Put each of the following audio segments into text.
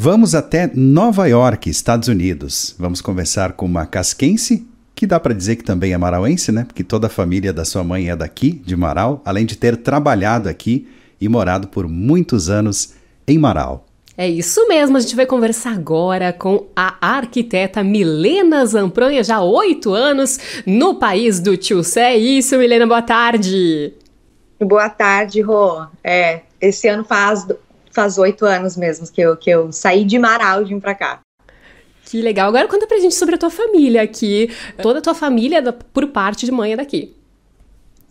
Vamos até Nova York, Estados Unidos. Vamos conversar com uma casquense, que dá para dizer que também é marauense, né? Porque toda a família da sua mãe é daqui, de Marau, além de ter trabalhado aqui e morado por muitos anos em Marau. É isso mesmo, a gente vai conversar agora com a arquiteta Milena Zampronha, já há oito anos no país do tio Sé. É isso, Milena, boa tarde. Boa tarde, Rô. É, esse ano faz faz oito anos mesmo que eu, que eu saí de Marau vim pra cá. Que legal. Agora conta pra gente sobre a tua família aqui. Toda a tua família, por parte de mãe, é daqui.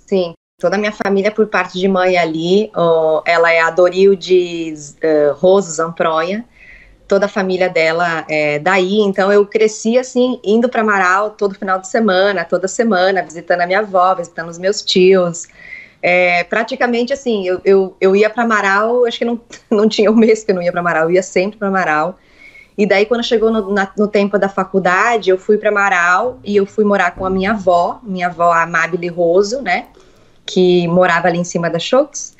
Sim, toda a minha família por parte de mãe ali. Oh, ela é a Doril de uh, Roso Zamproia. Toda a família dela é daí, então eu cresci assim, indo para Amaral todo final de semana, toda semana, visitando a minha avó, visitando os meus tios. É, praticamente assim, eu, eu, eu ia para Amaral, acho que não, não tinha um mês que eu não ia para Amaral, eu ia sempre para Amaral. E daí, quando chegou no, na, no tempo da faculdade, eu fui para Amaral e eu fui morar com a minha avó, minha avó Amabile Roso, né? que morava ali em cima da Shox.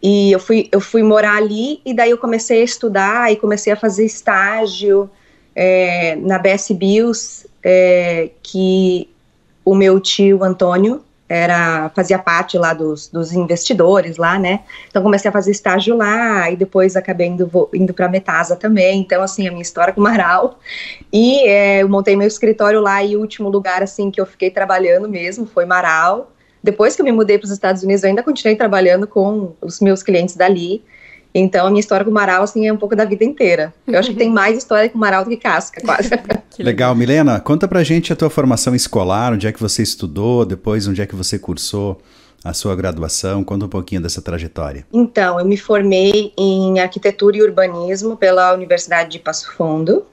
E eu fui, eu fui morar ali e daí eu comecei a estudar e comecei a fazer estágio é, na BS Bios, é, que o meu tio Antônio era fazia parte lá dos, dos investidores lá, né? Então comecei a fazer estágio lá e depois acabei indo, indo para Metasa também. Então assim a minha história com Marau e é, eu montei meu escritório lá e o último lugar assim que eu fiquei trabalhando mesmo foi Marau. Depois que eu me mudei para os Estados Unidos, eu ainda continuei trabalhando com os meus clientes dali. Então, a minha história com o Marau, assim, é um pouco da vida inteira. Eu acho que tem mais história com o Marau do que casca, quase. que legal. Milena, conta pra gente a tua formação escolar, onde é que você estudou, depois onde é que você cursou a sua graduação, conta um pouquinho dessa trajetória. Então, eu me formei em arquitetura e urbanismo pela Universidade de Passo Fundo,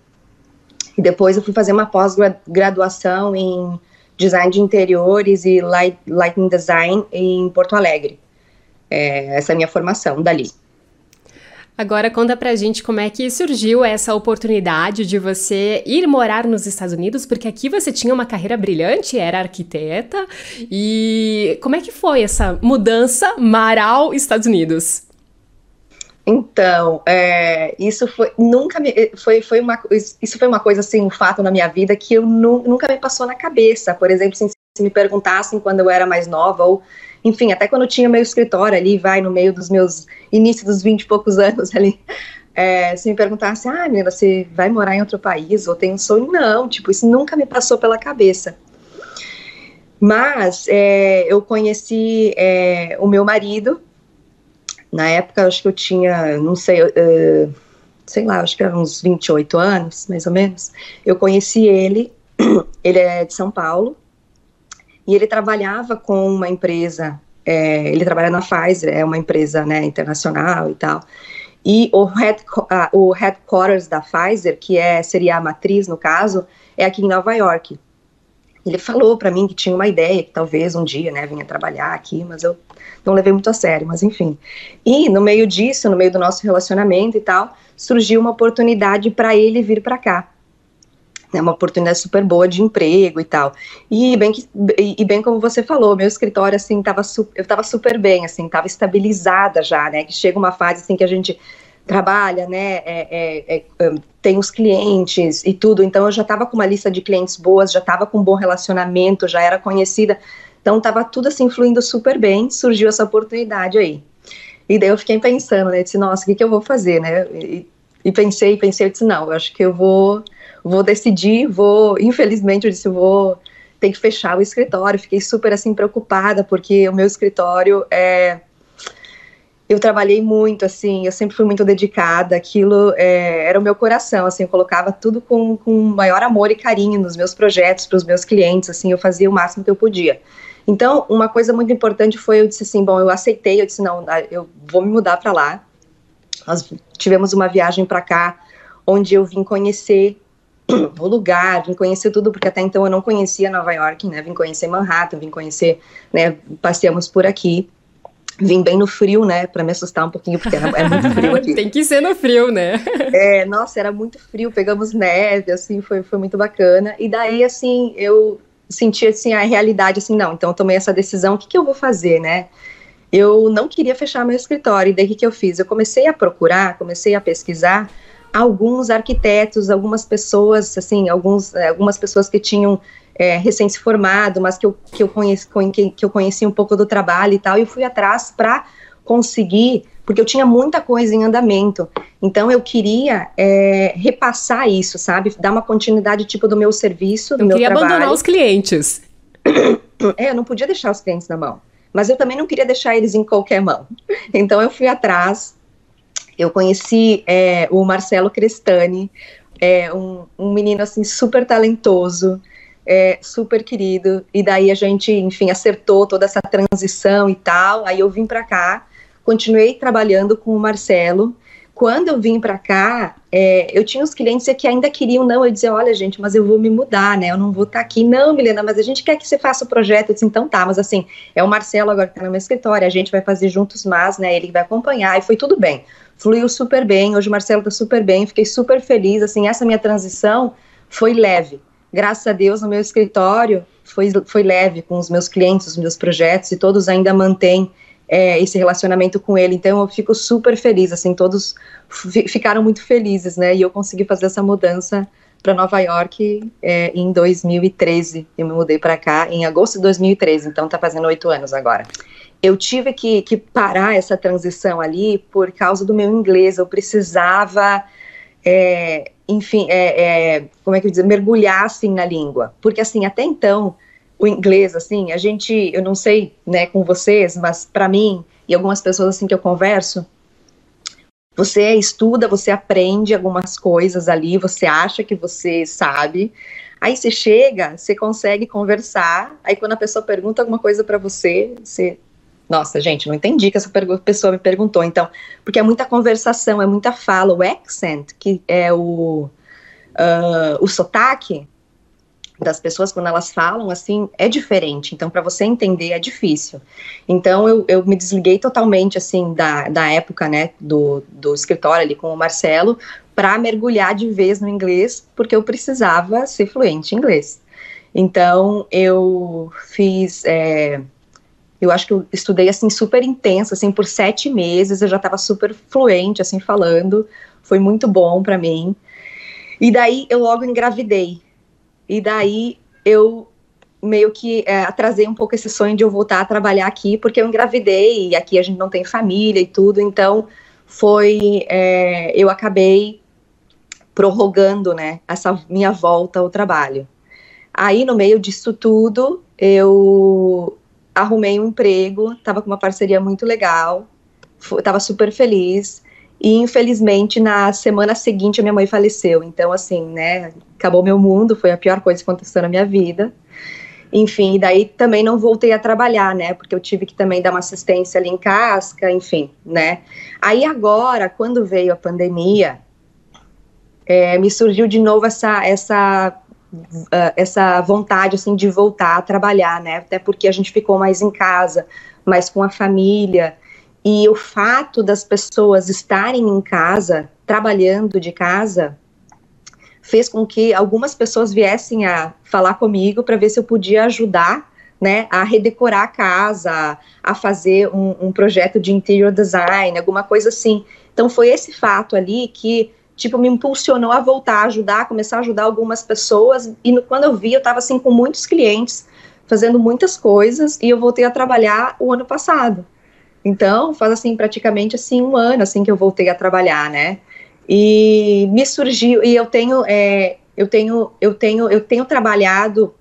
e depois eu fui fazer uma pós-graduação em design de interiores e light, lighting design em Porto Alegre. É, essa é a minha formação dali. Agora conta pra gente como é que surgiu essa oportunidade de você ir morar nos Estados Unidos, porque aqui você tinha uma carreira brilhante, era arquiteta, e como é que foi essa mudança Marau Estados Unidos? Então, é, isso foi nunca me, foi, foi uma isso foi uma coisa assim, um fato na minha vida que eu nu, nunca me passou na cabeça. Por exemplo, assim, se me perguntassem quando eu era mais nova ou enfim, até quando eu tinha meu escritório ali, vai no meio dos meus início dos vinte e poucos anos ali, é, se me perguntasse, ah, menina, você vai morar em outro país ou tem um sonho? Não, tipo, isso nunca me passou pela cabeça. Mas é, eu conheci é, o meu marido, na época, acho que eu tinha, não sei, uh, sei lá, acho que era uns 28 anos, mais ou menos. Eu conheci ele, ele é de São Paulo, e ele trabalhava com uma empresa, é, ele trabalha na Pfizer, é uma empresa né, internacional e tal. E o, head, uh, o headquarters da Pfizer, que é, seria a matriz no caso, é aqui em Nova York. Ele falou para mim que tinha uma ideia que talvez um dia, né, vinha trabalhar aqui, mas eu não levei muito a sério, mas enfim. E no meio disso, no meio do nosso relacionamento e tal, surgiu uma oportunidade para ele vir para cá. É uma oportunidade super boa de emprego e tal. E bem, que, e, bem como você falou, meu escritório, assim, tava eu estava super bem, assim, estava estabilizada já, né? Que chega uma fase, assim, que a gente trabalha, né, é, é, é, tem os clientes e tudo, então eu já estava com uma lista de clientes boas, já estava com um bom relacionamento, já era conhecida, então estava tudo assim fluindo super bem, surgiu essa oportunidade aí. E daí eu fiquei pensando, né, disse, nossa, o que, que eu vou fazer, né, e, e pensei, pensei, eu disse, não, eu acho que eu vou, vou decidir, vou, infelizmente eu disse, vou ter que fechar o escritório, fiquei super assim preocupada, porque o meu escritório é eu trabalhei muito, assim, eu sempre fui muito dedicada, aquilo é, era o meu coração, assim, eu colocava tudo com, com maior amor e carinho nos meus projetos, para os meus clientes, assim, eu fazia o máximo que eu podia. Então, uma coisa muito importante foi, eu disse assim, bom, eu aceitei, eu disse, não, eu vou me mudar para lá. Nós tivemos uma viagem para cá, onde eu vim conhecer o lugar, vim conhecer tudo, porque até então eu não conhecia Nova York, né, vim conhecer Manhattan, vim conhecer, né, passeamos por aqui, Vim bem no frio, né, para me assustar um pouquinho, porque era, é muito frio aqui. Tem que ser no frio, né? é, nossa, era muito frio, pegamos neve, assim, foi, foi muito bacana. E daí, assim, eu senti, assim, a realidade, assim, não, então eu tomei essa decisão, o que, que eu vou fazer, né? Eu não queria fechar meu escritório, e daí o que, eu fiz? Eu comecei a procurar, comecei a pesquisar alguns arquitetos, algumas pessoas, assim, alguns, é, algumas pessoas que tinham é, recém se formado, mas que eu, que, eu conheci, que eu conheci um pouco do trabalho e tal, e fui atrás para conseguir, porque eu tinha muita coisa em andamento, então eu queria é, repassar isso, sabe, dar uma continuidade tipo do meu serviço, do eu meu queria trabalho. abandonar os clientes. É, eu não podia deixar os clientes na mão, mas eu também não queria deixar eles em qualquer mão, então eu fui atrás, eu conheci é, o Marcelo Crestani, é um, um menino assim super talentoso, é, super querido. E daí a gente, enfim, acertou toda essa transição e tal. Aí eu vim para cá, continuei trabalhando com o Marcelo. Quando eu vim para cá, é, eu tinha os clientes que ainda queriam, não, eu dizia, olha gente, mas eu vou me mudar, né, eu não vou estar tá aqui, não, Milena, mas a gente quer que você faça o projeto, eu disse, então tá, mas assim, é o Marcelo agora que tá no meu escritório, a gente vai fazer juntos, mas, né, ele vai acompanhar, e foi tudo bem, fluiu super bem, hoje o Marcelo tá super bem, fiquei super feliz, assim, essa minha transição foi leve, graças a Deus, no meu escritório foi, foi leve com os meus clientes, os meus projetos, e todos ainda mantêm é, esse relacionamento com ele. Então eu fico super feliz, assim, todos ficaram muito felizes, né? E eu consegui fazer essa mudança para Nova York é, em 2013. Eu me mudei para cá em agosto de 2013, então tá fazendo oito anos agora. Eu tive que, que parar essa transição ali por causa do meu inglês. Eu precisava é, enfim, é, é, como é que eu dizer, mergulhar assim na língua, porque assim até então o inglês assim, a gente, eu não sei, né, com vocês, mas para mim e algumas pessoas assim que eu converso, você estuda, você aprende algumas coisas ali, você acha que você sabe, aí você chega, você consegue conversar, aí quando a pessoa pergunta alguma coisa para você, você nossa, gente, não entendi que essa pessoa me perguntou. Então, porque é muita conversação, é muita fala. O accent, que é o, uh, o sotaque das pessoas quando elas falam, assim, é diferente. Então, para você entender é difícil. Então, eu, eu me desliguei totalmente, assim, da, da época, né, do, do escritório ali com o Marcelo, para mergulhar de vez no inglês, porque eu precisava ser fluente em inglês. Então, eu fiz. É, eu acho que eu estudei assim super intenso, assim por sete meses. Eu já estava super fluente assim falando. Foi muito bom para mim. E daí eu logo engravidei. E daí eu meio que é, atrasei um pouco esse sonho de eu voltar a trabalhar aqui, porque eu engravidei e aqui a gente não tem família e tudo. Então foi é, eu acabei prorrogando, né, essa minha volta ao trabalho. Aí no meio disso tudo eu arrumei um emprego, estava com uma parceria muito legal, estava super feliz. E infelizmente na semana seguinte a minha mãe faleceu. Então assim, né, acabou meu mundo, foi a pior coisa que aconteceu na minha vida. Enfim, daí também não voltei a trabalhar, né, porque eu tive que também dar uma assistência ali em casca, enfim, né. Aí agora, quando veio a pandemia, é, me surgiu de novo essa essa uh, essa vontade assim de voltar a trabalhar, né? Até porque a gente ficou mais em casa, mais com a família. E o fato das pessoas estarem em casa, trabalhando de casa, fez com que algumas pessoas viessem a falar comigo para ver se eu podia ajudar, né, a redecorar a casa, a fazer um, um projeto de interior design, alguma coisa assim. Então foi esse fato ali que tipo, me impulsionou a voltar, a ajudar, a começar a ajudar algumas pessoas. E no, quando eu vi, eu estava assim com muitos clientes, fazendo muitas coisas, e eu voltei a trabalhar o ano passado. Então, faz assim praticamente assim um ano assim que eu voltei a trabalhar, né? E me surgiu e eu tenho é, eu tenho eu tenho eu tenho trabalhado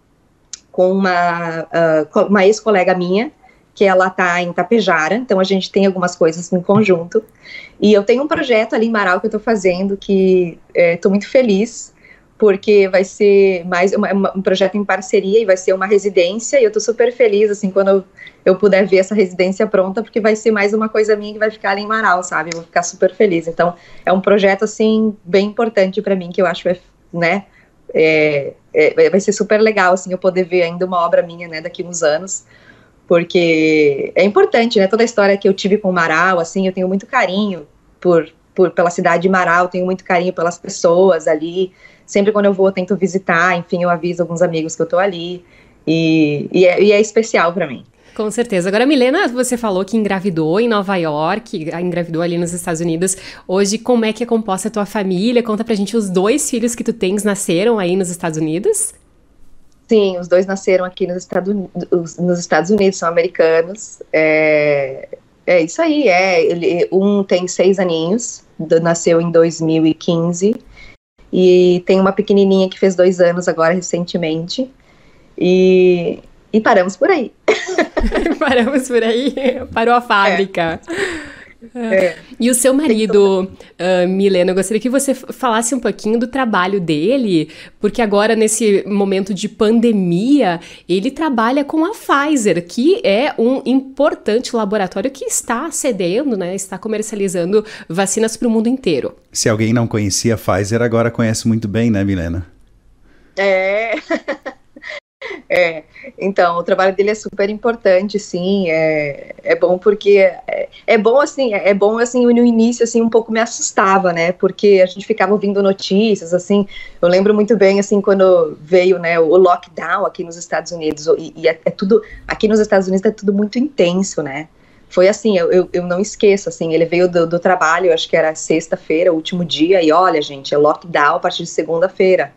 com uma uh, uma ex-colega minha que ela está em Tapejara, então a gente tem algumas coisas em conjunto. E eu tenho um projeto ali em Marau que eu estou fazendo, que estou é, muito feliz, porque vai ser mais uma, uma, um projeto em parceria e vai ser uma residência, e eu estou super feliz, assim, quando eu, eu, puder ver essa residência pronta, porque vai ser mais uma coisa minha que vai ficar em Marau, sabe? Eu vou ficar super feliz. Então, é um projeto, assim, bem importante para mim, que eu acho, né, é, é, vai ser super legal, assim, eu poder ver ainda uma obra minha, né, daqui uns anos, porque é importante, né? Toda a história que eu tive com Marau, assim, eu tenho muito carinho por, por pela cidade de Marau, tenho muito carinho pelas pessoas ali. Sempre quando eu vou, eu tento visitar, enfim, eu aviso alguns amigos que eu tô ali. E, e, é, e é especial para mim. Com certeza. Agora, Milena, você falou que engravidou em Nova York, engravidou ali nos Estados Unidos. Hoje, como é que é composta a tua família? Conta pra gente os dois filhos que tu tens nasceram aí nos Estados Unidos. Sim, os dois nasceram aqui nos Estados Unidos, nos Estados Unidos são americanos. É, é isso aí, é. Ele, um tem seis aninhos, nasceu em 2015, e tem uma pequenininha que fez dois anos agora recentemente. E, e paramos por aí. paramos por aí, parou a fábrica. É. É. E o seu marido, uh, Milena, eu gostaria que você falasse um pouquinho do trabalho dele, porque agora, nesse momento de pandemia, ele trabalha com a Pfizer, que é um importante laboratório que está cedendo, né, está comercializando vacinas para o mundo inteiro. Se alguém não conhecia a Pfizer, agora conhece muito bem, né, Milena? É. É, então, o trabalho dele é super importante, sim, é, é bom porque, é, é bom assim, é, é bom assim, no início, assim, um pouco me assustava, né, porque a gente ficava ouvindo notícias, assim, eu lembro muito bem, assim, quando veio, né, o lockdown aqui nos Estados Unidos, e, e é, é, tudo, aqui nos Estados Unidos é tudo muito intenso, né, foi assim, eu, eu, eu não esqueço, assim, ele veio do, do trabalho, acho que era sexta-feira, último dia, e olha, gente, é lockdown a partir de segunda-feira,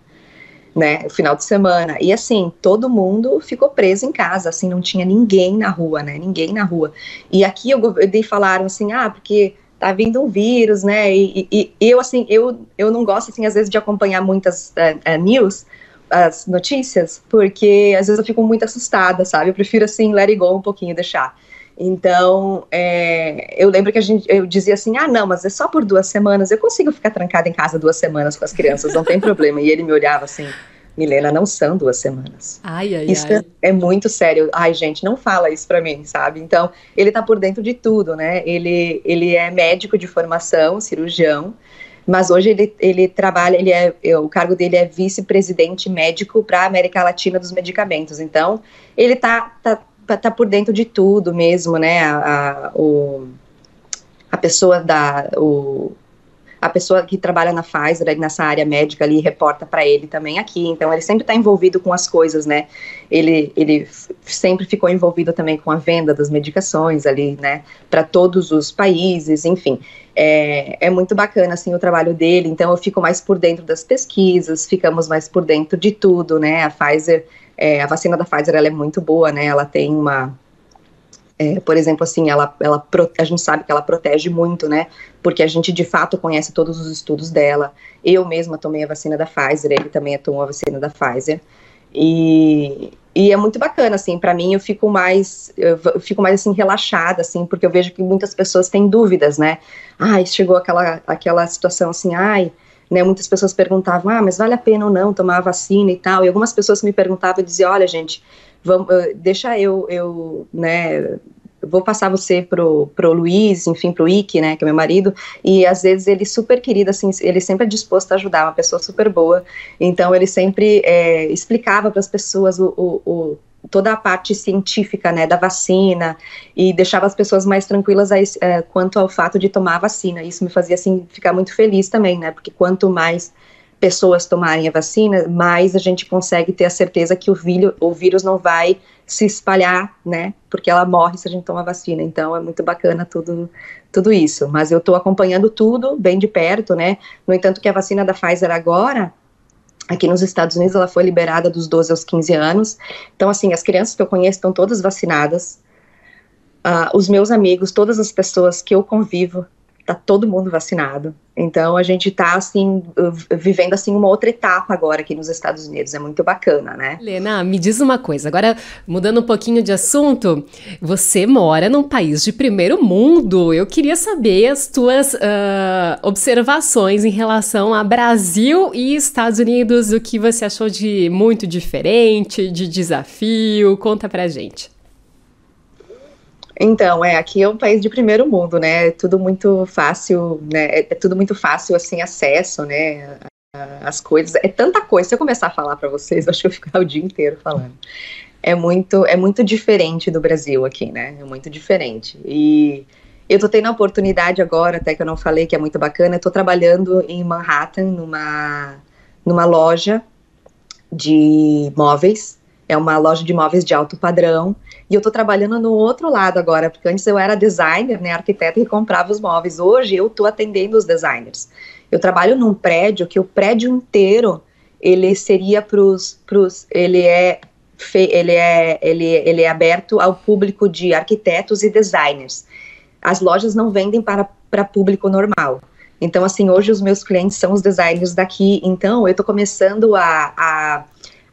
né, o final de semana. E assim, todo mundo ficou preso em casa, assim, não tinha ninguém na rua, né, ninguém na rua. E aqui eu, eu falaram assim, ah, porque tá vindo um vírus, né, e, e, e, eu, assim, eu, eu não gosto, assim, às vezes de acompanhar muitas uh, uh, news, as notícias, porque às vezes eu fico muito assustada, sabe, eu prefiro, assim, let it go um pouquinho, deixar. Então, é, eu lembro que a gente, eu dizia assim, ah, não, mas é só por duas semanas, eu consigo ficar trancada em casa duas semanas com as crianças, não tem problema. E ele me olhava assim, Milena, não são duas semanas. Ai, ai, isso ai. é muito sério. Ai, gente, não fala isso pra mim, sabe? Então, ele tá por dentro de tudo, né? Ele, ele é médico de formação, cirurgião, mas hoje ele, ele trabalha, ele é, o cargo dele é vice-presidente médico para a América Latina dos medicamentos. Então, ele tá, tá tá por dentro de tudo mesmo, né? A, a, o, a pessoa da. O, a pessoa que trabalha na Pfizer, nessa área médica ali, reporta para ele também aqui. Então, ele sempre está envolvido com as coisas, né? Ele, ele sempre ficou envolvido também com a venda das medicações ali, né? Para todos os países, enfim. É, é muito bacana, assim, o trabalho dele. Então, eu fico mais por dentro das pesquisas, ficamos mais por dentro de tudo, né? A Pfizer é, a vacina da Pfizer ela é muito boa, né? Ela tem uma é, por exemplo, assim, ela, ela, a gente sabe que ela protege muito, né? Porque a gente de fato conhece todos os estudos dela. Eu mesma tomei a vacina da Pfizer, ele também tomou a vacina da Pfizer. E, e é muito bacana, assim, para mim eu fico mais, eu fico mais assim relaxada, assim, porque eu vejo que muitas pessoas têm dúvidas, né? Ai, chegou aquela, aquela situação assim, ai, né, muitas pessoas perguntavam, ah, mas vale a pena ou não tomar a vacina e tal, e algumas pessoas me perguntavam e diziam, olha gente, vamos, eh, deixa eu, eu, né, vou passar você pro, pro Luiz, enfim, pro Ike, né, que é meu marido, e às vezes ele super querido, assim, ele sempre é disposto a ajudar, uma pessoa super boa, então ele sempre é, explicava para as pessoas o, o, o toda a parte científica, né, da vacina e deixava as pessoas mais tranquilas a, é, quanto ao fato de tomar a vacina. Isso me fazia assim ficar muito feliz também, né, porque quanto mais pessoas tomarem a vacina, mais a gente consegue ter a certeza que o, vírus, o vírus não vai se espalhar, né, porque ela morre se a gente tomar vacina. Então é muito bacana tudo tudo isso. Mas eu estou acompanhando tudo bem de perto, né. No entanto, que a vacina da Pfizer agora Aqui nos Estados Unidos ela foi liberada dos 12 aos 15 anos. Então, assim, as crianças que eu conheço estão todas vacinadas. Uh, os meus amigos, todas as pessoas que eu convivo, tá todo mundo vacinado. Então a gente tá assim vivendo assim uma outra etapa agora aqui nos Estados Unidos, é muito bacana, né? Helena, me diz uma coisa, agora mudando um pouquinho de assunto, você mora num país de primeiro mundo. Eu queria saber as tuas uh, observações em relação a Brasil e Estados Unidos, o que você achou de muito diferente, de desafio, conta pra gente. Então, é, aqui é um país de primeiro mundo, né? É tudo muito fácil, né? É, é tudo muito fácil, assim, acesso, né? As coisas. É tanta coisa. Se eu começar a falar para vocês, acho que eu ficar o dia inteiro falando. É muito, é muito diferente do Brasil aqui, né? É muito diferente. E eu tô tendo a oportunidade agora, até que eu não falei, que é muito bacana. Eu tô trabalhando em Manhattan, numa, numa loja de móveis é uma loja de móveis de alto padrão, e eu estou trabalhando no outro lado agora, porque antes eu era designer, né, arquiteta que comprava os móveis. Hoje eu estou atendendo os designers. Eu trabalho num prédio que o prédio inteiro ele seria para os, ele é ele é, ele, ele é aberto ao público de arquitetos e designers. As lojas não vendem para, para público normal. Então, assim, hoje os meus clientes são os designers daqui. Então, eu estou começando a, a,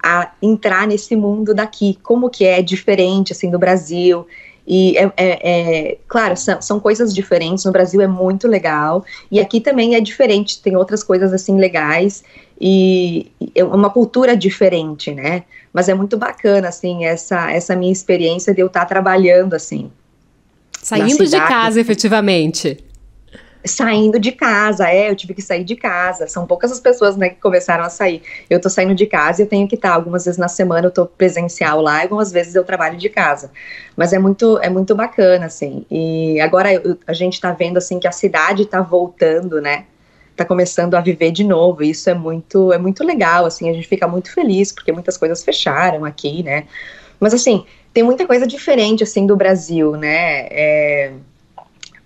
a, entrar nesse mundo daqui. Como que é diferente, assim, do Brasil. E, é, é, é claro, são, são, coisas diferentes. No Brasil é muito legal. E aqui também é diferente. Tem outras coisas, assim, legais. E é uma cultura diferente, né? Mas é muito bacana, assim, essa, essa minha experiência de eu estar trabalhando, assim. Saindo de casa, efetivamente saindo de casa, é, eu tive que sair de casa. São poucas as pessoas, né, que começaram a sair. Eu tô saindo de casa e eu tenho que estar, algumas vezes na semana eu tô presencial lá, algumas vezes eu trabalho de casa. Mas é muito, é muito bacana, assim. E agora eu, a gente tá vendo, assim, que a cidade tá voltando, né, tá começando a viver de novo. E isso é muito, é muito legal, assim, a gente fica muito feliz, porque muitas coisas fecharam aqui, né. Mas, assim, tem muita coisa diferente, assim, do Brasil, né, é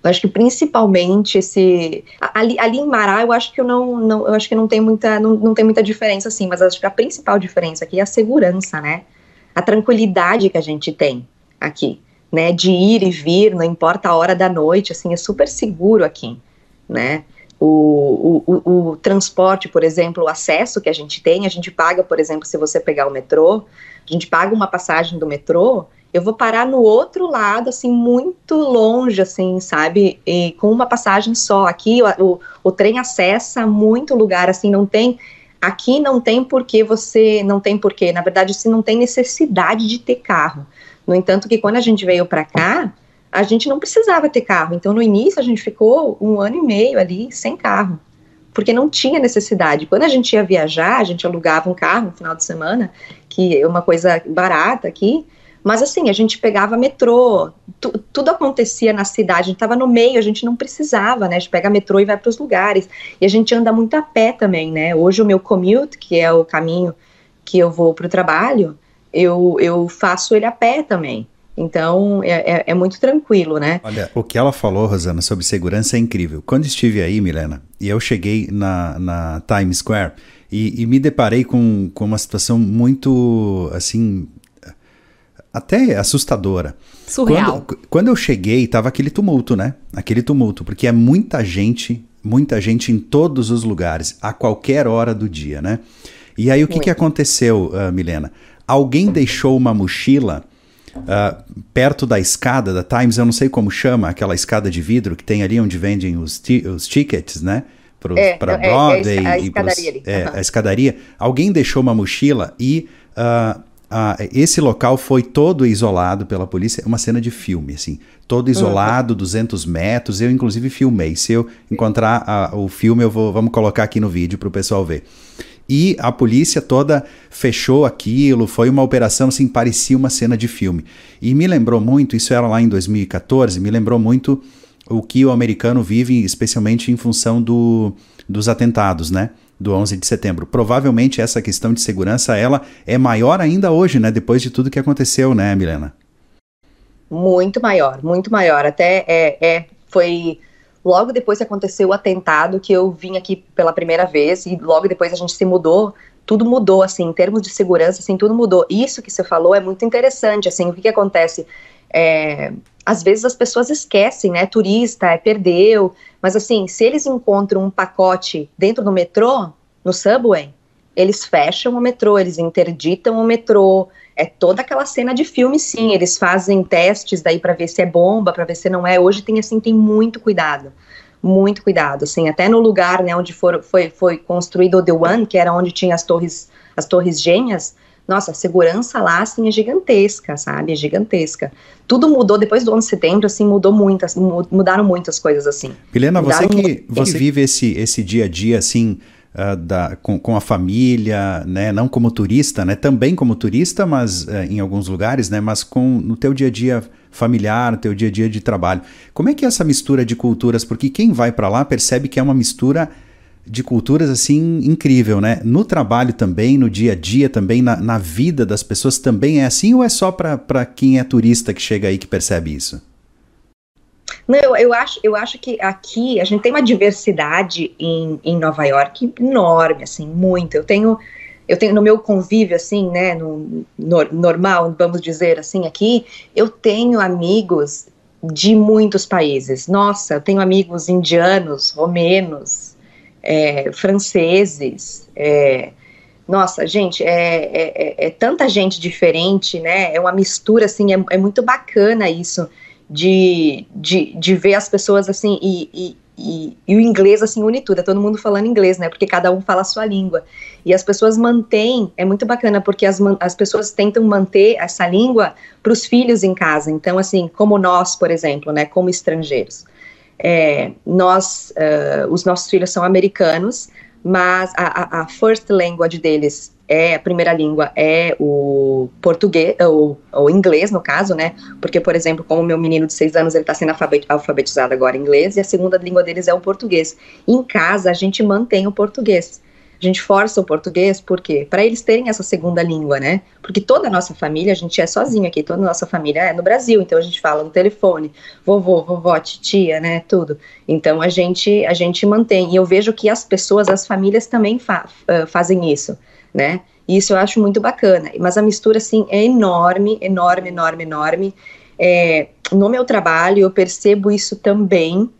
eu acho que principalmente esse ali, ali em Mará, eu acho que eu não, não eu acho que não tem muita não, não tem muita diferença assim, mas acho que a principal diferença aqui é a segurança, né? A tranquilidade que a gente tem aqui, né? De ir e vir, não importa a hora da noite, assim, é super seguro aqui, né? O, o, o, o, transporte, por exemplo, o acesso que a gente tem, a gente paga, por exemplo, se você pegar o metrô, a gente paga uma passagem do metrô, eu vou parar no outro lado, assim, muito longe, assim, sabe? E com uma passagem só. Aqui o, o, o trem acessa muito lugar, assim, não tem. Aqui não tem porque você. Não tem porquê. Na verdade, assim, não tem necessidade de ter carro. No entanto, que quando a gente veio para cá, a gente não precisava ter carro. Então, no início, a gente ficou um ano e meio ali sem carro. Porque não tinha necessidade. Quando a gente ia viajar, a gente alugava um carro no final de semana, que é uma coisa barata aqui mas assim, a gente pegava metrô, tu, tudo acontecia na cidade, a gente estava no meio, a gente não precisava, né? A gente pega metrô e vai para os lugares. E a gente anda muito a pé também, né? Hoje o meu commute, que é o caminho que eu vou para o trabalho, eu, eu faço ele a pé também. Então é, é, é, muito tranquilo, né? Olha, o que ela falou, Rosana, sobre segurança é incrível. Quando estive aí, Milena, e eu cheguei na, na Times Square e, e me deparei com, com uma situação muito, assim, até assustadora. Surreal. Quando, quando eu cheguei, tava aquele tumulto, né? Aquele tumulto, porque é muita gente, muita gente em todos os lugares, a qualquer hora do dia, né? E aí o que, que aconteceu, uh, Milena? Alguém deixou uma mochila uh, perto da escada da Times, eu não sei como chama, aquela escada de vidro que tem ali onde vendem os, os tickets, né? Para é, Broadway. É, é a, escadaria pros, ali. É, uhum. a escadaria. Alguém deixou uma mochila e uh, ah, esse local foi todo isolado pela polícia, é uma cena de filme, assim, todo isolado, uhum. 200 metros, eu inclusive filmei, se eu encontrar a, o filme eu vou, vamos colocar aqui no vídeo para o pessoal ver. E a polícia toda fechou aquilo, foi uma operação assim, parecia uma cena de filme. E me lembrou muito, isso era lá em 2014, me lembrou muito o que o americano vive, especialmente em função do, dos atentados, né? Do 11 de setembro. Provavelmente essa questão de segurança ela é maior ainda hoje, né? Depois de tudo que aconteceu, né, Milena? Muito maior, muito maior. Até é, é foi logo depois que aconteceu o atentado que eu vim aqui pela primeira vez e logo depois a gente se mudou. Tudo mudou, assim, em termos de segurança, assim, tudo mudou. Isso que você falou é muito interessante, assim, o que, que acontece? É, às vezes as pessoas esquecem, né? Turista, é, perdeu. Mas assim, se eles encontram um pacote dentro do metrô, no subway, eles fecham o metrô, eles interditam o metrô. É toda aquela cena de filme, sim. Eles fazem testes daí para ver se é bomba, para ver se não é. Hoje tem assim, tem muito cuidado. Muito cuidado, assim, até no lugar, né, onde for, foi, foi construído o The One, que era onde tinha as torres, as torres gêmeas, nossa, a segurança lá, assim, é gigantesca, sabe? É gigantesca. Tudo mudou depois do 11 de setembro, assim, mudou muito, assim, mudaram muitas coisas, assim. Milena, você que você vive esse, esse dia a dia, assim, uh, da, com, com a família, né? Não como turista, né? Também como turista, mas uh, em alguns lugares, né? Mas com no teu dia a dia familiar, no teu dia a dia de trabalho. Como é que é essa mistura de culturas? Porque quem vai para lá percebe que é uma mistura de culturas assim incrível, né? No trabalho também, no dia a dia também, na, na vida das pessoas também é assim ou é só para quem é turista que chega aí que percebe isso? Não, eu, eu, acho, eu acho que aqui a gente tem uma diversidade em, em Nova York enorme, assim, muito. Eu tenho, eu tenho no meu convívio, assim, né, no, no, normal, vamos dizer assim, aqui, eu tenho amigos de muitos países. Nossa, eu tenho amigos indianos, romenos, é, franceses, é, nossa, gente, é, é, é, é, tanta gente diferente, né? É uma mistura, assim, é, é muito bacana isso de, de, de ver as pessoas assim e, e, e, e, o inglês assim une tudo, é todo mundo falando inglês, né? Porque cada um fala a sua língua. E as pessoas mantêm, é muito bacana, porque as, as pessoas tentam manter essa língua para os filhos em casa. Então, assim, como nós, por exemplo, né? Como estrangeiros. É, nós, uh, os nossos filhos são americanos, mas a, a, first language deles é a primeira língua é o português, ou o inglês, no caso, né? Porque, por exemplo, como meu menino de seis anos, ele está sendo alfabetizado agora em inglês, e a segunda língua deles é o português. Em casa, a gente mantém o português. A gente força o português, por quê? Para eles terem essa segunda língua, né? Porque toda a nossa família, a gente é sozinho aqui, toda a nossa família é no Brasil, então a gente fala no telefone, vovô, vovó, titia, né? Tudo. Então a gente, a gente mantém. E eu vejo que as pessoas, as famílias também fa uh, fazem isso né? E isso eu acho muito bacana. Mas a mistura, assim, é enorme, enorme, enorme, enorme. É, no meu trabalho, eu percebo isso também,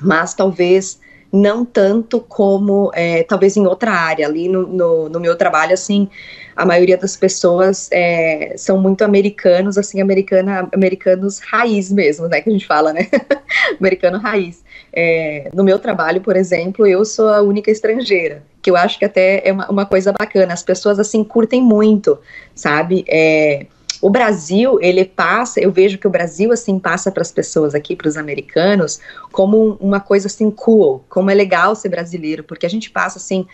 mas talvez não tanto como, é, talvez em outra área. Ali no, no, no, meu trabalho, assim, a maioria das pessoas é, são muito americanos, assim, americana, americanos raiz mesmo, né, que a gente fala, né? Americano raiz. É, no meu trabalho, por exemplo, eu sou a única estrangeira, que eu acho que até é uma, uma coisa bacana. As pessoas, assim, curtem muito, sabe? É, o Brasil, ele passa, eu vejo que o Brasil, assim, passa para as pessoas aqui, para os americanos, como uma coisa, assim, cool, como é legal ser brasileiro, porque a gente passa, assim,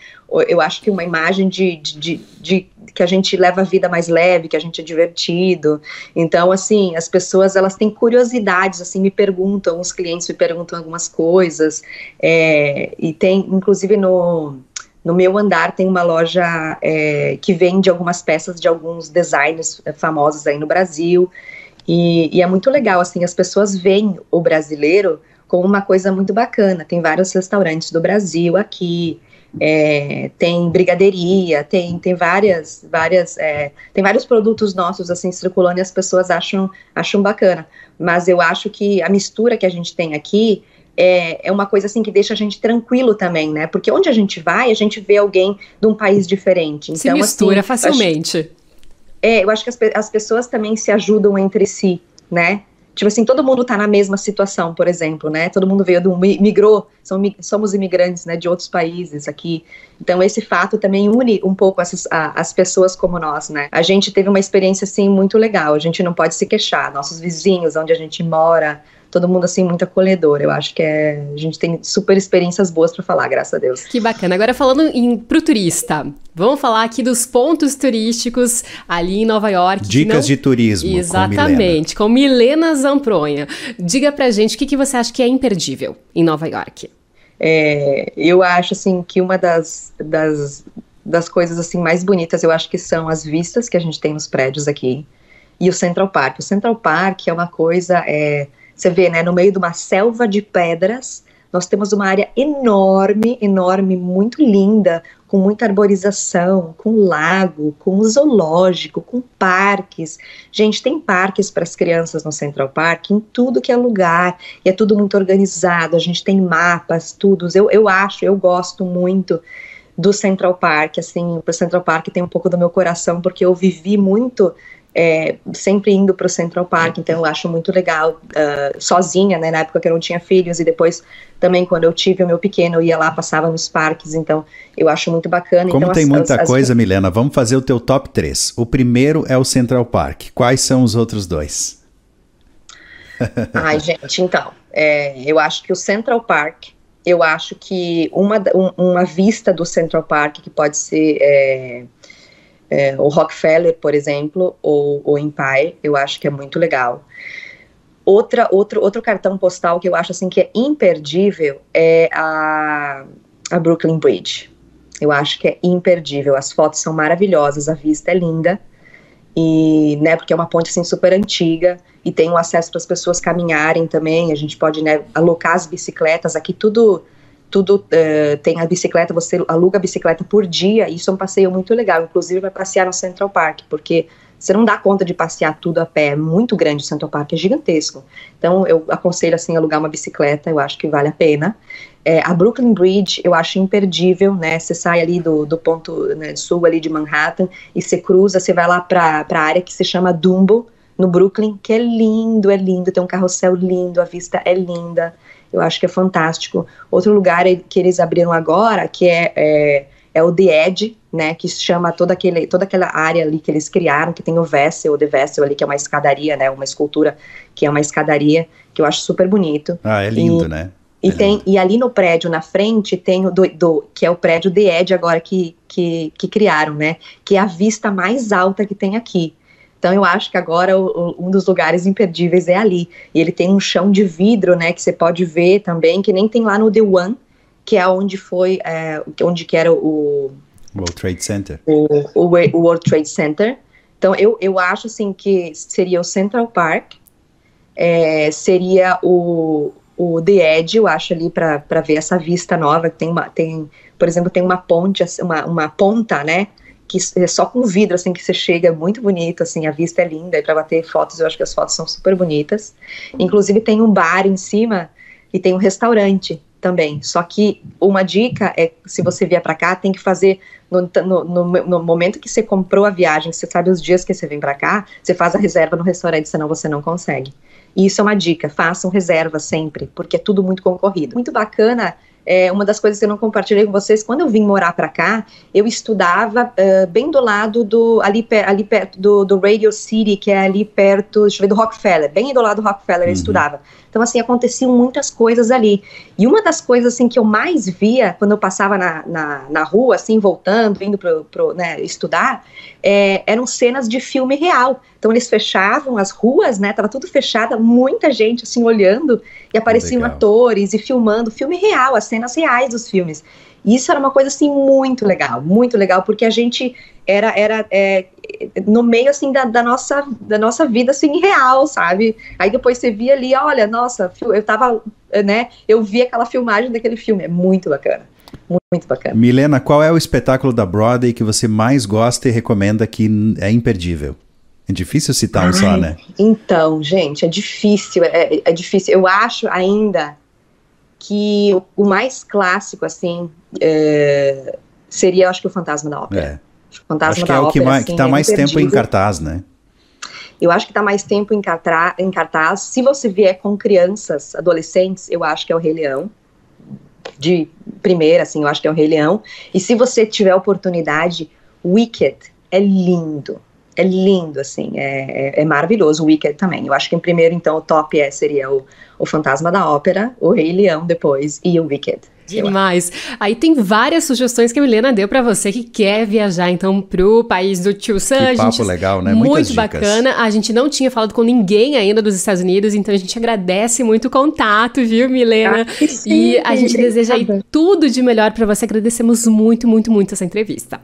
eu acho que uma imagem de, de, de, de que a gente leva a vida mais leve, que a gente é divertido. Então, assim, as pessoas, elas têm curiosidades, assim, me perguntam, os clientes me perguntam algumas coisas, é, e tem, inclusive, no no meu andar tem uma loja é, que vende algumas peças de alguns designers é, famosos aí no Brasil. E, e, é muito legal, assim, as pessoas veem o brasileiro como uma coisa muito bacana. Tem vários restaurantes do Brasil aqui, é, tem brigadeiria, tem, tem várias, várias, é, tem vários produtos nossos assim circulando e as pessoas acham, acham bacana. Mas eu acho que a mistura que a gente tem aqui é, é uma coisa assim que deixa a gente tranquilo também, né? Porque onde a gente vai, a gente vê alguém de um país diferente. Então, se mistura assim, facilmente. Eu acho, é, eu acho que as, as pessoas também se ajudam entre si, né? Tipo assim, todo mundo tá na mesma situação, por exemplo, né? Todo mundo veio do migrou, somos imigrantes, né, de outros países aqui. Então esse fato também une um pouco essas, a, as pessoas como nós, né? A gente teve uma experiência assim muito legal. A gente não pode se queixar. Nossos vizinhos, onde a gente mora, todo mundo assim muito acolhedor. Eu acho que é, a gente tem super experiências boas para falar, graças a Deus. Que bacana. Agora falando em pro turista, vamos falar aqui dos pontos turísticos ali em Nova York. Dicas não... de turismo. Exatamente, com Milena, com Milena Zampronha. Diga pra gente o que, que você acha que é imperdível em Nova York. É, eu acho assim que uma das, das, das coisas assim mais bonitas eu acho que são as vistas que a gente tem nos prédios aqui e o Central Park. O Central Park é uma coisa é, você vê, né, no meio de uma selva de pedras, nós temos uma área enorme, enorme, muito linda, com muita arborização, com lago, com zoológico, com parques. Gente, tem parques para as crianças no Central Park, em tudo que é lugar, e é tudo muito organizado, a gente tem mapas, tudo. Eu, eu acho, eu gosto muito do Central Park, assim, o Central Park tem um pouco do meu coração, porque eu vivi muito é, sempre indo para o Central Park, então eu acho muito legal, uh, sozinha, né, na época que eu não tinha filhos, e depois também quando eu tive o meu pequeno, eu ia lá, passava nos parques, então eu acho muito bacana. Como então, tem as, muita as, coisa, as... Milena, vamos fazer o teu top 3. O primeiro é o Central Park, quais são os outros dois? Ai, gente, então, é, eu acho que o Central Park, eu acho que uma, um, uma vista do Central Park que pode ser... É, é, o Rockefeller, por exemplo, ou o Empire, eu acho que é muito legal. Outra, outro, outro cartão postal que eu acho assim que é imperdível é a, a Brooklyn Bridge. Eu acho que é imperdível. As fotos são maravilhosas, a vista é linda. E, né, porque é uma ponte assim super antiga e tem um acesso para as pessoas caminharem também. A gente pode, né, alocar as bicicletas aqui tudo tudo uh, tem a bicicleta, você aluga a bicicleta por dia, isso é um passeio muito legal, inclusive vai passear no Central Park, porque você não dá conta de passear tudo a pé, é muito grande o Central Park, é gigantesco. Então eu aconselho assim alugar uma bicicleta, eu acho que vale a pena. É, a Brooklyn Bridge eu acho imperdível, né? Você sai ali do, do ponto né, sul ali de Manhattan e você cruza, você vai lá para a área que se chama Dumbo, no Brooklyn, que é lindo, é lindo, tem um carrossel lindo, a vista é linda, eu acho que é fantástico. Outro lugar que eles abriram agora, que é, é, é o The Edge, né, que chama toda, aquele, toda aquela área ali que eles criaram, que tem o Vessel, o The Vessel ali, que é uma escadaria, né, uma escultura que é uma escadaria, que eu acho super bonito. Ah, é lindo, e, né? E, tem, e ali no prédio, na frente, tem o do, do, que é o prédio The Edge agora que, que, que criaram, né? Que é a vista mais alta que tem aqui. Então eu acho que agora o, o, um dos lugares imperdíveis é ali. E ele tem um chão de vidro, né? Que você pode ver também, que nem tem lá no The One, que é onde foi, é, onde que era o... World Trade Center. O, o, o World Trade Center. Então eu, eu acho assim que seria o Central Park, é, seria o, o The Edge, eu acho ali para ver essa vista nova, tem uma, tem, por exemplo, tem uma ponte, uma, uma ponta, né, que é só com vidro, assim, que você chega, é muito bonito, assim, a vista é linda, e para bater fotos, eu acho que as fotos são super bonitas. Inclusive tem um bar em cima e tem um restaurante também, só que uma dica é, se você vier para cá, tem que fazer, no, no, no, no, momento que você comprou a viagem, você sabe os dias que você vem para cá, você faz a reserva no restaurante, senão você não consegue. E isso é uma dica, façam reserva sempre, porque é tudo muito concorrido. Muito bacana é, uma das coisas que eu não compartilhei com vocês, quando eu vim morar para cá, eu estudava uh, bem do lado do, ali, ali perto do, do, Radio City, que é ali perto, deixa eu ver, do Rockefeller, bem do lado do Rockefeller uhum. eu estudava. Então, assim, aconteciam muitas coisas ali. E uma das coisas, assim, que eu mais via quando eu passava na, na, na rua, assim, voltando, indo para né, estudar, é, eram cenas de filme real. Então, eles fechavam as ruas, né, tava tudo fechada, muita gente, assim, olhando, e apareciam Legal. atores e filmando filme real, as cenas reais dos filmes. E isso era uma coisa assim muito legal, muito legal, porque a gente era, era é, no meio assim da, da, nossa, da nossa vida assim real, sabe? Aí depois você via ali, olha, nossa, eu tava, né? Eu vi aquela filmagem daquele filme, é muito bacana. Muito bacana. Milena, qual é o espetáculo da Broadway que você mais gosta e recomenda que é imperdível? É difícil citar Ai, um só, né? Então, gente, é difícil, é, é difícil. Eu acho ainda que o mais clássico, assim, é, seria, acho que o Fantasma da Ópera. É. O Fantasma acho que da é o que, mais, assim, que tá é mais tempo em cartaz, né? Eu acho que está mais tempo em, cartaz, em cartaz. Se você vier com crianças, adolescentes, eu acho que é o Rei Leão. De primeira, assim, eu acho que é o Rei Leão. E se você tiver oportunidade, Wicked é lindo é lindo, assim, é, é, é, maravilhoso. O Wicked também. Eu acho que em primeiro, então, o top é, seria o, o Fantasma da Ópera, o Rei Leão depois e o Wicked. Demais. Aí tem várias sugestões que a Milena deu para você que quer viajar então pro país do Tio Sam. Que papo gente, legal, né? Muito Muitas bacana. Dicas. A gente não tinha falado com ninguém ainda dos Estados Unidos, então a gente agradece muito o contato, viu, Milena? Ah, sim, e a gente deseja aí tudo de melhor para você. Agradecemos muito, muito, muito essa entrevista.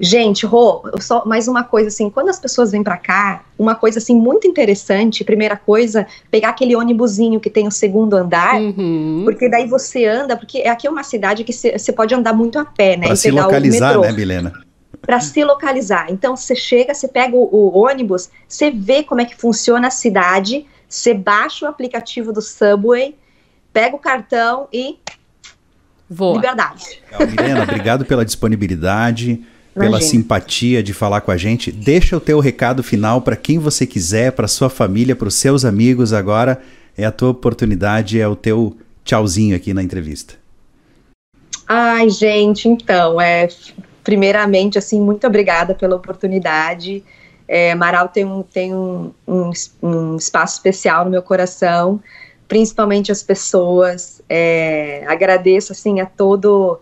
Gente, Rô, só mais uma coisa assim, quando as pessoas vêm para cá, uma coisa assim muito interessante, primeira coisa, pegar aquele ônibusinho que tem o segundo andar, uhum. porque daí você anda, porque aqui é uma cidade que você pode andar muito a pé, né? Pra se localizar, né, Milena? Para se localizar. Então você chega, você pega o, o ônibus, você vê como é que funciona a cidade, você baixa o aplicativo do Subway, pega o cartão e Voa. Liberdade. Legal, Milena, obrigado pela disponibilidade pela Imagina. simpatia de falar com a gente. Deixa o teu recado final para quem você quiser, para sua família, para os seus amigos. Agora é a tua oportunidade, é o teu tchauzinho aqui na entrevista. Ai, gente, então, é primeiramente assim, muito obrigada pela oportunidade. É, Amaral tem, um, tem um, um, um, espaço especial no meu coração, principalmente as pessoas. É, agradeço assim a todo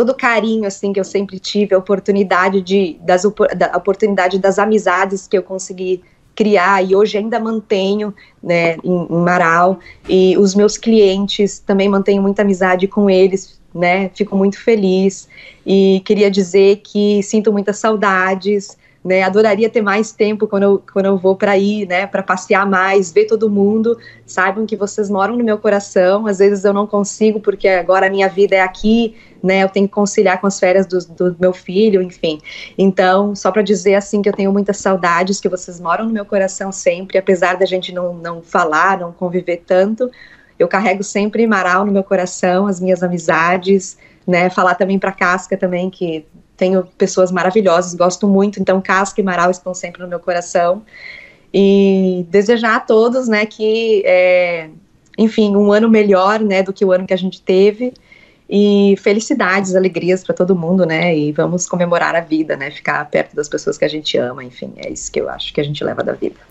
todo o carinho assim que eu sempre tive, a oportunidade de das da oportunidade das amizades que eu consegui criar e hoje ainda mantenho, né, em, em Marau e os meus clientes também mantenho muita amizade com eles, né? Fico muito feliz e queria dizer que sinto muitas saudades, né? Adoraria ter mais tempo quando eu, quando eu vou para ir, né? Para passear mais, ver todo mundo. Saibam que vocês moram no meu coração. Às vezes eu não consigo porque agora a minha vida é aqui, né? Eu tenho que conciliar com as férias do, do meu filho, enfim. Então, só para dizer assim que eu tenho muitas saudades, que vocês moram no meu coração sempre, apesar da gente não, não falar, não conviver tanto. Eu carrego sempre Marau no meu coração, as minhas amizades, né? Falar também para Casca também que tenho pessoas maravilhosas, gosto muito, então Casca e Marau estão sempre no meu coração. E desejar a todos, né, que, é, enfim, um ano melhor, né, do que o ano que a gente teve. E felicidades, alegrias para todo mundo, né? E vamos comemorar a vida, né? Ficar perto das pessoas que a gente ama, enfim, é isso que eu acho que a gente leva da vida.